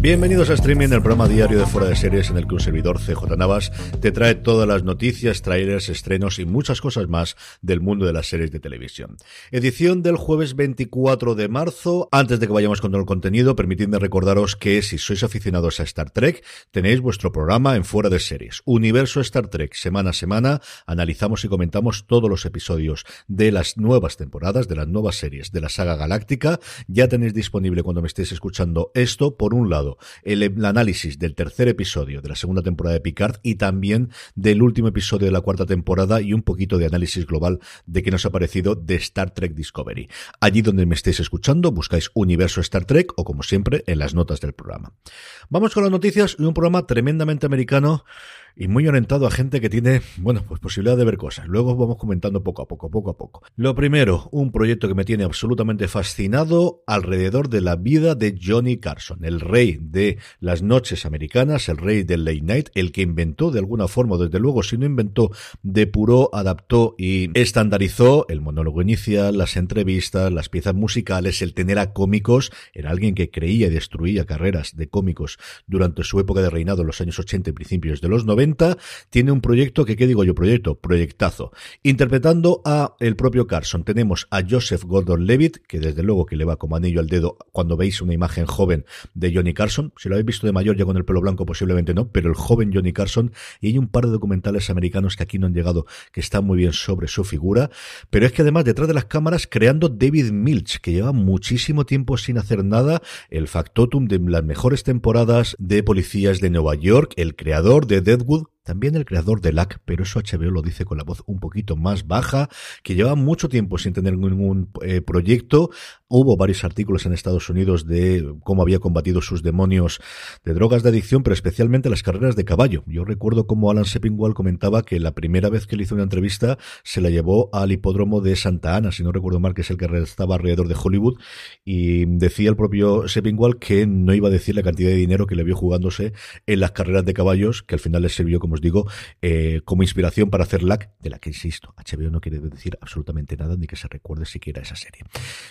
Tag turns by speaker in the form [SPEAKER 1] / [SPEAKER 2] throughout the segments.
[SPEAKER 1] Bienvenidos a Streaming, el programa diario de Fuera de Series en el que un servidor CJ Navas te trae todas las noticias, trailers, estrenos y muchas cosas más del mundo de las series de televisión. Edición del jueves 24 de marzo. Antes de que vayamos con todo el contenido, permitidme recordaros que si sois aficionados a Star Trek, tenéis vuestro programa en Fuera de Series. Universo Star Trek, semana a semana, analizamos y comentamos todos los episodios de las nuevas temporadas, de las nuevas series de la saga galáctica. Ya tenéis disponible cuando me estéis escuchando esto, por un lado, el, análisis del tercer episodio de la segunda temporada de Picard y también del último episodio de la cuarta temporada y un poquito de análisis global de qué nos ha parecido de Star Trek Discovery. Allí donde me estéis escuchando, buscáis Universo Star Trek o como siempre en las notas del programa. Vamos con las noticias de un programa tremendamente americano y muy orientado a gente que tiene, bueno, pues posibilidad de ver cosas. Luego vamos comentando poco a poco, poco a poco. Lo primero, un proyecto que me tiene absolutamente fascinado alrededor de la vida de Johnny Carson, el rey de las noches americanas, el rey del late night, el que inventó de alguna forma, desde luego, si no inventó, depuró, adaptó y estandarizó el monólogo inicial, las entrevistas, las piezas musicales, el tener a cómicos, era alguien que creía y destruía carreras de cómicos durante su época de reinado en los años 80 y principios de los 90 tiene un proyecto que, ¿qué digo yo? Proyecto, proyectazo. Interpretando a el propio Carson, tenemos a Joseph Gordon-Levitt, que desde luego que le va como anillo al dedo cuando veis una imagen joven de Johnny Carson. Si lo habéis visto de mayor ya con el pelo blanco posiblemente no, pero el joven Johnny Carson. Y hay un par de documentales americanos que aquí no han llegado, que están muy bien sobre su figura. Pero es que además detrás de las cámaras creando David Milch, que lleva muchísimo tiempo sin hacer nada, el factotum de las mejores temporadas de policías de Nueva York, el creador de Deadwood, también el creador de LAC, pero eso HBO lo dice con la voz un poquito más baja, que lleva mucho tiempo sin tener ningún eh, proyecto. Hubo varios artículos en Estados Unidos de cómo había combatido sus demonios de drogas de adicción, pero especialmente las carreras de caballo. Yo recuerdo cómo Alan Sepinwall comentaba que la primera vez que le hizo una entrevista se la llevó al hipódromo de Santa Ana, si no recuerdo mal, que es el que estaba alrededor de Hollywood, y decía el propio Sepinwall que no iba a decir la cantidad de dinero que le vio jugándose en las carreras de caballos, que al final le sirvió como digo, eh, como inspiración para hacer LAC, de la que insisto, HBO no quiere decir absolutamente nada ni que se recuerde siquiera esa serie.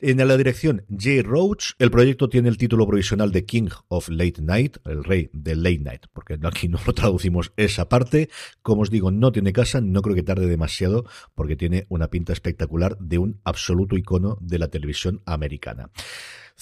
[SPEAKER 1] En la dirección Jay Roach, el proyecto tiene el título provisional de King of Late Night, el rey del Late Night, porque aquí no lo traducimos esa parte. Como os digo, no tiene casa, no creo que tarde demasiado, porque tiene una pinta espectacular de un absoluto icono de la televisión americana.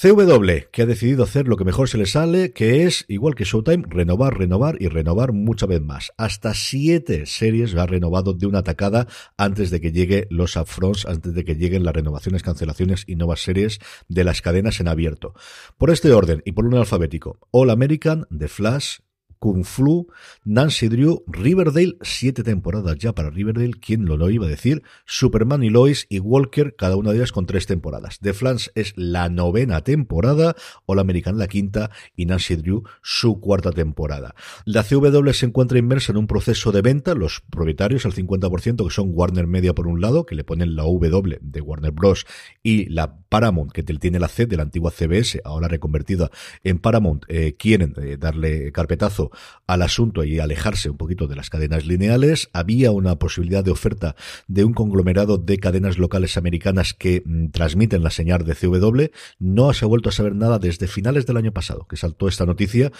[SPEAKER 1] CW, que ha decidido hacer lo que mejor se le sale, que es, igual que Showtime, renovar, renovar y renovar mucha vez más. Hasta siete series ha renovado de una atacada antes de que llegue los upfronts, antes de que lleguen las renovaciones, cancelaciones y nuevas series de las cadenas en abierto. Por este orden y por un alfabético, All American, The Flash, Kung Flu, Nancy Drew, Riverdale, siete temporadas ya para Riverdale, ¿quién lo, iba a decir? Superman y Lois y Walker, cada una de ellas con tres temporadas. The Flans es la novena temporada, All American la quinta y Nancy Drew su cuarta temporada. La CW se encuentra inmersa en un proceso de venta, los propietarios, al 50%, que son Warner Media por un lado, que le ponen la W de Warner Bros. y la Paramount, que tiene la C de la antigua CBS, ahora reconvertida en Paramount, eh, quieren eh, darle carpetazo al asunto y alejarse un poquito de las cadenas lineales. Había una posibilidad de oferta de un conglomerado de cadenas locales americanas que mm, transmiten la señal de CW. No se ha vuelto a saber nada desde finales del año pasado, que saltó esta noticia,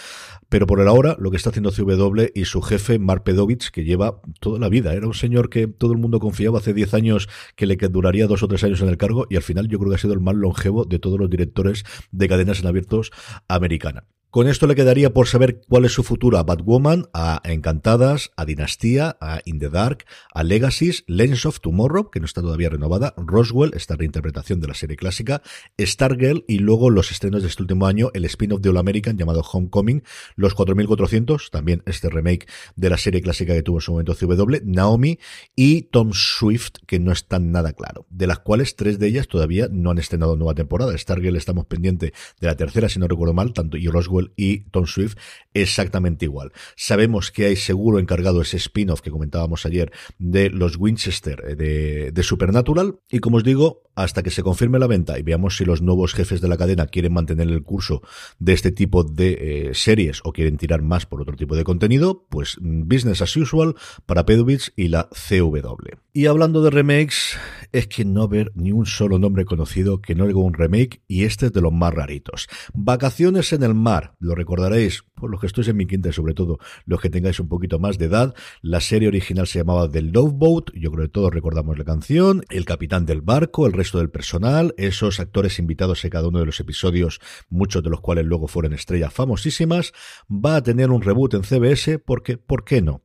[SPEAKER 1] pero por el ahora lo que está haciendo CW y su jefe, Mark Pedovich, que lleva toda la vida, era un señor que todo el mundo confiaba hace 10 años que le duraría dos o tres años en el cargo y al final yo creo que ha sido el más longevo de todos los directores de cadenas en abiertos americana. Con esto le quedaría por saber cuál es su futuro a Batwoman, a Encantadas, a Dinastía, a In the Dark, a Legacies, Lens of Tomorrow, que no está todavía renovada, Roswell, esta reinterpretación de la serie clásica, Stargirl y luego los estrenos de este último año, el spin-off de All American llamado Homecoming, Los 4400, también este remake de la serie clásica que tuvo en su momento CW, Naomi y Tom Swift, que no están nada claro, de las cuales tres de ellas todavía no han estrenado nueva temporada. Stargirl estamos pendiente de la tercera, si no recuerdo mal, tanto y Roswell y Tom Swift exactamente igual. Sabemos que hay seguro encargado ese spin-off que comentábamos ayer de los Winchester eh, de, Supernatural y como os digo, hasta que se confirme la venta y veamos si los nuevos jefes de la cadena quieren mantener el curso de este tipo de eh, series o quieren tirar más por otro tipo de contenido, pues mm, business as usual para Pedovich y la CW. Y hablando de remakes, es que no haber ni un solo nombre conocido que no haga un remake y este es de los más raritos. Vacaciones en el mar, lo recordaréis, por los que estéis en mi quinta sobre todo los que tengáis un poquito más de edad. La serie original se llamaba The Love Boat, yo creo que todos recordamos la canción, el capitán del barco, el resto del personal, esos actores invitados en cada uno de los episodios, muchos de los cuales luego fueron estrellas famosísimas, va a tener un reboot en CBS porque, ¿por qué no?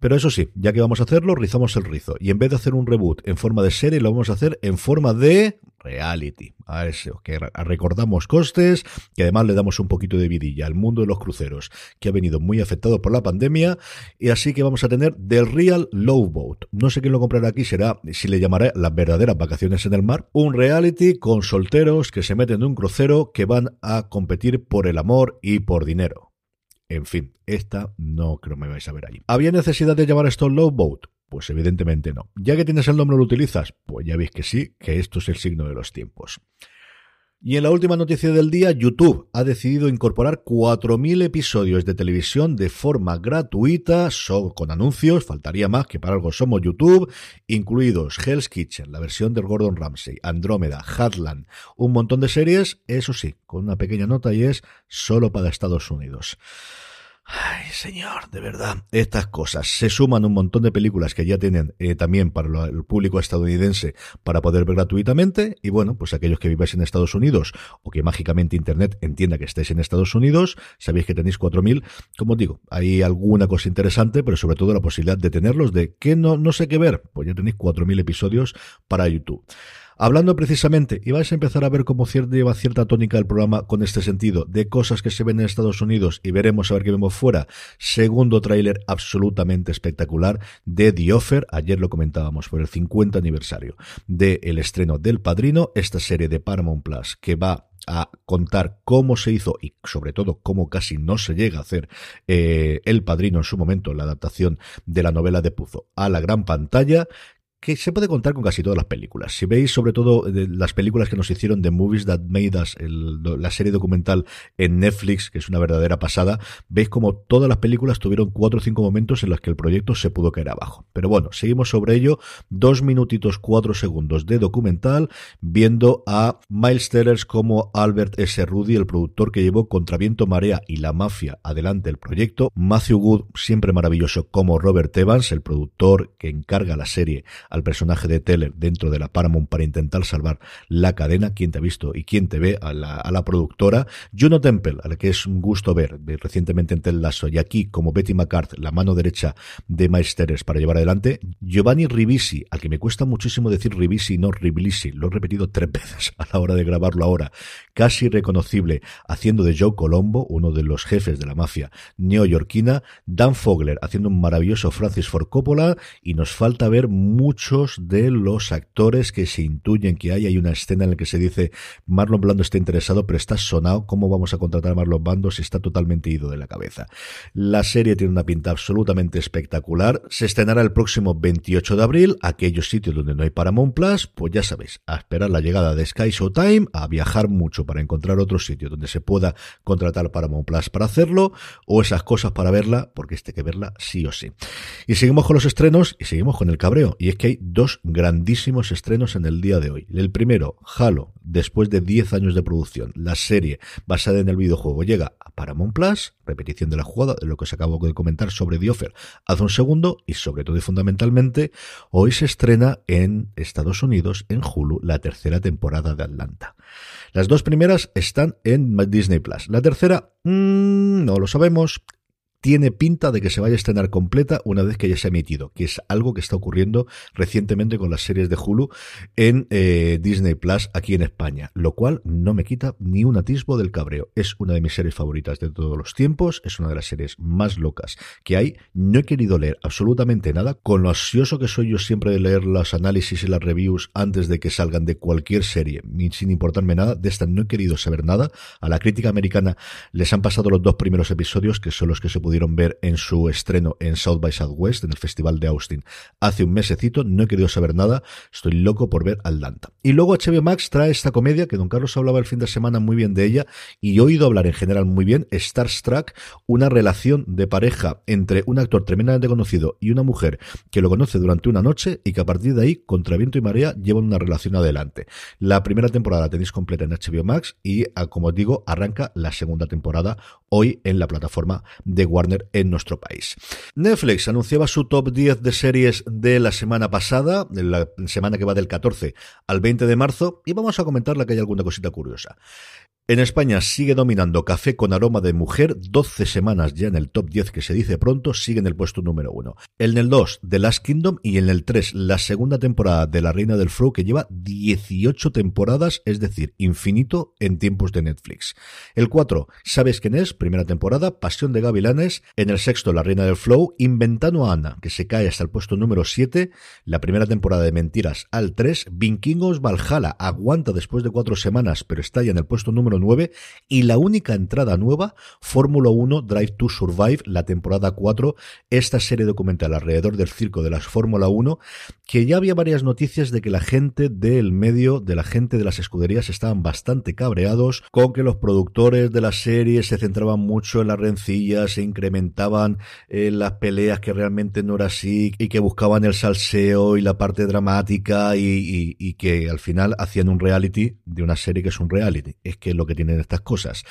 [SPEAKER 1] Pero eso sí, ya que vamos a hacerlo, rizamos el rizo. Y en vez de hacer un reboot en forma de serie, lo vamos a hacer en forma de reality. A eso, que recordamos costes, que además le damos un poquito de vidilla al mundo de los cruceros, que ha venido muy afectado por la pandemia. Y así que vamos a tener The Real Low Boat. No sé quién lo comprará aquí, será, si le llamaré las verdaderas vacaciones en el mar. Un reality con solteros que se meten en un crucero que van a competir por el amor y por dinero. En fin, esta no creo me vais a ver allí. ¿Había necesidad de llamar esto Low Boat? Pues evidentemente no. Ya que tienes el nombre lo utilizas, pues ya veis que sí, que esto es el signo de los tiempos. Y en la última noticia del día, YouTube ha decidido incorporar 4.000 episodios de televisión de forma gratuita, con anuncios, faltaría más que para algo somos YouTube, incluidos Hell's Kitchen, la versión del Gordon Ramsay, Andrómeda, Hatland, un montón de series, eso sí, con una pequeña nota y es solo para Estados Unidos. Señor, de verdad. Estas cosas se suman un montón de películas que ya tienen eh, también para el público estadounidense para poder ver gratuitamente. Y bueno, pues aquellos que viváis en Estados Unidos o que mágicamente Internet entienda que estéis en Estados Unidos, sabéis que tenéis 4.000. Como digo, hay alguna cosa interesante, pero sobre todo la posibilidad de tenerlos de que no, no sé qué ver. Pues ya tenéis 4.000 episodios para YouTube. Hablando precisamente, y vais a empezar a ver cómo cierta, lleva cierta tónica el programa con este sentido, de cosas que se ven en Estados Unidos y veremos a ver qué vemos fuera. Segundo tráiler absolutamente espectacular de The Offer, ayer lo comentábamos por el 50 aniversario del el estreno del Padrino, esta serie de Paramount Plus que va a contar cómo se hizo y sobre todo cómo casi no se llega a hacer eh, El Padrino en su momento, la adaptación de la novela de Puzo a la gran pantalla, que se puede contar con casi todas las películas. Si veis sobre todo las películas que nos hicieron de Movies That Made Us, la serie documental en Netflix, que es una verdadera pasada, veis como todas las películas tuvieron cuatro o cinco momentos en los que el proyecto se pudo caer abajo. Pero bueno, seguimos sobre ello. Dos minutitos cuatro segundos de documental, viendo a Miles Tellers como Albert S. Rudy, el productor que llevó contra viento, marea y la mafia adelante el proyecto. Matthew Good, siempre maravilloso, como Robert Evans, el productor que encarga la serie al personaje de Teller dentro de la Paramount para intentar salvar la cadena, quién te ha visto y quién te ve a la, a la productora, Juno Temple, a la que es un gusto ver. Recientemente en Tel Lasso, y aquí como Betty McCart, la mano derecha de Maesteres para llevar adelante, Giovanni Ribisi, al que me cuesta muchísimo decir Ribisi, no Riblisi, lo he repetido tres veces a la hora de grabarlo ahora, casi reconocible, haciendo de Joe Colombo, uno de los jefes de la mafia neoyorquina, Dan Fogler haciendo un maravilloso Francis Ford Coppola, y nos falta ver mucho muchos de los actores que se intuyen que hay. Hay una escena en la que se dice Marlon Blando está interesado, pero está sonado. ¿Cómo vamos a contratar a Marlon Blando si está totalmente ido de la cabeza? La serie tiene una pinta absolutamente espectacular. Se estrenará el próximo 28 de abril. Aquellos sitios donde no hay Paramount Plus, pues ya sabéis, a esperar la llegada de Sky Showtime, a viajar mucho para encontrar otro sitio donde se pueda contratar Paramount Plus para hacerlo, o esas cosas para verla, porque este que verla sí o sí. Y seguimos con los estrenos y seguimos con el cabreo. Y es que hay dos grandísimos estrenos en el día de hoy. El primero, Halo, después de 10 años de producción, la serie basada en el videojuego llega a Paramount Plus, repetición de la jugada, de lo que os acabo de comentar sobre The Offer hace un segundo, y sobre todo y fundamentalmente, hoy se estrena en Estados Unidos, en Hulu, la tercera temporada de Atlanta. Las dos primeras están en Disney Plus. La tercera, mmm, no lo sabemos tiene pinta de que se vaya a estrenar completa una vez que ya se ha emitido, que es algo que está ocurriendo recientemente con las series de Hulu en eh, Disney Plus aquí en España, lo cual no me quita ni un atisbo del cabreo. Es una de mis series favoritas de todos los tiempos, es una de las series más locas que hay. No he querido leer absolutamente nada, con lo ansioso que soy yo siempre de leer los análisis y las reviews antes de que salgan de cualquier serie, sin importarme nada. De esta no he querido saber nada. A la crítica americana les han pasado los dos primeros episodios, que son los que se pudieron ver en su estreno en South by Southwest, en el Festival de Austin, hace un mesecito. No he querido saber nada. Estoy loco por ver Atlanta. Y luego HBO Max trae esta comedia que Don Carlos hablaba el fin de semana muy bien de ella y he oído hablar en general muy bien, Starstruck, una relación de pareja entre un actor tremendamente conocido y una mujer que lo conoce durante una noche y que a partir de ahí, contra viento y marea, llevan una relación adelante. La primera temporada la tenéis completa en HBO Max y, como os digo, arranca la segunda temporada hoy en la plataforma de Warner en nuestro país. Netflix anunciaba su top 10 de series de la semana pasada, de la semana que va del 14 al 20 de marzo, y vamos a comentarla que hay alguna cosita curiosa. En España sigue dominando Café con aroma de mujer, 12 semanas ya en el top 10 que se dice pronto, sigue en el puesto número 1. En el 2, The Last Kingdom y en el 3, la segunda temporada de La Reina del Flow que lleva 18 temporadas, es decir, infinito en tiempos de Netflix. El 4, ¿sabes quién es? Primera temporada, Pasión de Gavilanes. En el sexto, La Reina del Flow, Inventando a Ana, que se cae hasta el puesto número 7, la primera temporada de Mentiras al 3, Vikingos Valhalla aguanta después de 4 semanas, pero está ya en el puesto número 9 y la única entrada nueva, Fórmula 1 Drive to Survive, la temporada 4, esta serie documental alrededor del circo de las Fórmula 1, que ya había varias noticias de que la gente del medio, de la gente de las escuderías estaban bastante cabreados con que los productores de la serie se centraban mucho en las rencillas, se incrementaban eh, las peleas que realmente no era así y que buscaban el salseo y la parte dramática y, y que al final hacían un reality de una serie que es un reality. Es que lo que tienen estas cosas.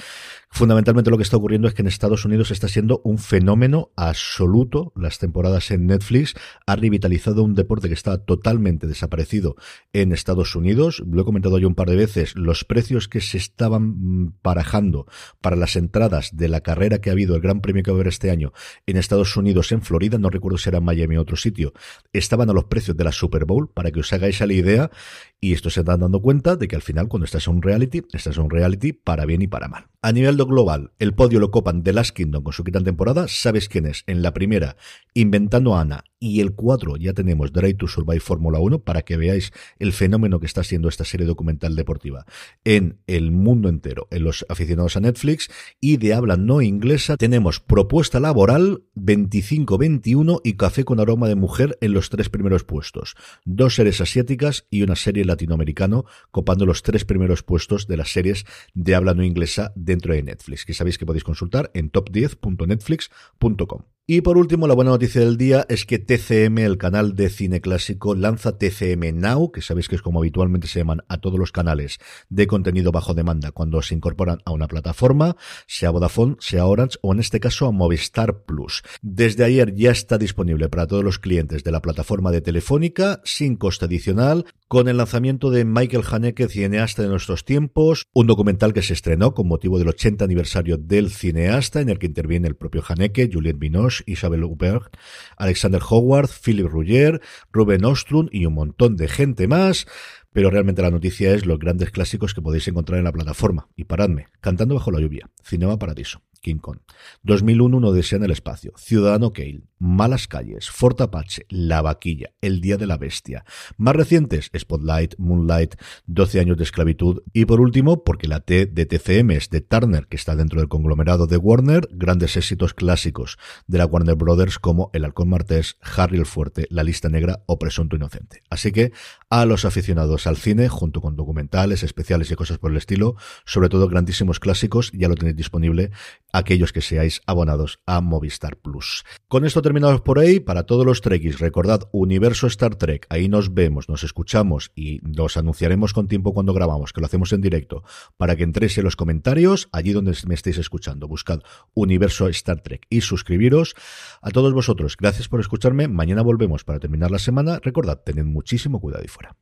[SPEAKER 1] Fundamentalmente lo que está ocurriendo es que en Estados Unidos está siendo un fenómeno absoluto. Las temporadas en Netflix ha revitalizado un deporte que estaba totalmente desaparecido en Estados Unidos. Lo he comentado yo un par de veces. Los precios que se estaban parajando para las entradas de la carrera que ha habido, el Gran Premio que va a haber este año en Estados Unidos, en Florida, no recuerdo si era en Miami o otro sitio, estaban a los precios de la Super Bowl, para que os hagáis la idea. Y esto se están dando cuenta de que al final, cuando estás en un reality, estás en un reality para bien y para mal. A nivel global, el podio lo copan The Last Kingdom con su quinta temporada. ¿Sabes quién es? En la primera, Inventando Ana. Y el 4 ya tenemos Drive to Survive Fórmula 1 para que veáis el fenómeno que está siendo esta serie documental deportiva en el mundo entero, en los aficionados a Netflix. Y de habla no inglesa tenemos Propuesta Laboral 25-21 y Café con Aroma de Mujer en los tres primeros puestos. Dos series asiáticas y una serie latinoamericano copando los tres primeros puestos de las series de habla no inglesa dentro de Netflix, que sabéis que podéis consultar en top10.netflix.com. Y por último, la buena noticia del día es que TCM, el canal de cine clásico, lanza TCM Now, que sabéis que es como habitualmente se llaman a todos los canales de contenido bajo demanda cuando se incorporan a una plataforma, sea Vodafone, sea Orange o en este caso a Movistar Plus. Desde ayer ya está disponible para todos los clientes de la plataforma de Telefónica, sin coste adicional, con el lanzamiento de Michael Haneke, cineasta de nuestros tiempos, un documental que se estrenó con motivo del 80 aniversario del cineasta, en el que interviene el propio Haneke, Juliette Binoche, Isabel Huppert, Alexander Howard, Philip Ruggier, Ruben Ostrun y un montón de gente más. Pero realmente la noticia es los grandes clásicos que podéis encontrar en la plataforma. Y paradme, Cantando bajo la lluvia, Cinema Paradiso, King Kong. 2001, Uno desea en el espacio, Ciudadano Kale, Malas calles, Fort Apache, La vaquilla, El día de la bestia. Más recientes, Spotlight, Moonlight, 12 años de esclavitud. Y por último, porque la T de TCM es de Turner, que está dentro del conglomerado de Warner, grandes éxitos clásicos de la Warner Brothers como El halcón martés, Harry el fuerte, La lista negra o Presunto inocente. Así que a los aficionados al cine, junto con documentales, especiales y cosas por el estilo, sobre todo grandísimos clásicos, ya lo tenéis disponible aquellos que seáis abonados a Movistar Plus. Con esto terminamos por ahí. Para todos los Trekkies, recordad Universo Star Trek. Ahí nos vemos, nos escuchamos y los anunciaremos con tiempo cuando grabamos, que lo hacemos en directo, para que entréis en los comentarios, allí donde me estéis escuchando. Buscad Universo Star Trek y suscribiros. A todos vosotros, gracias por escucharme. Mañana volvemos para terminar la semana. Recordad, tened muchísimo cuidado y fuera.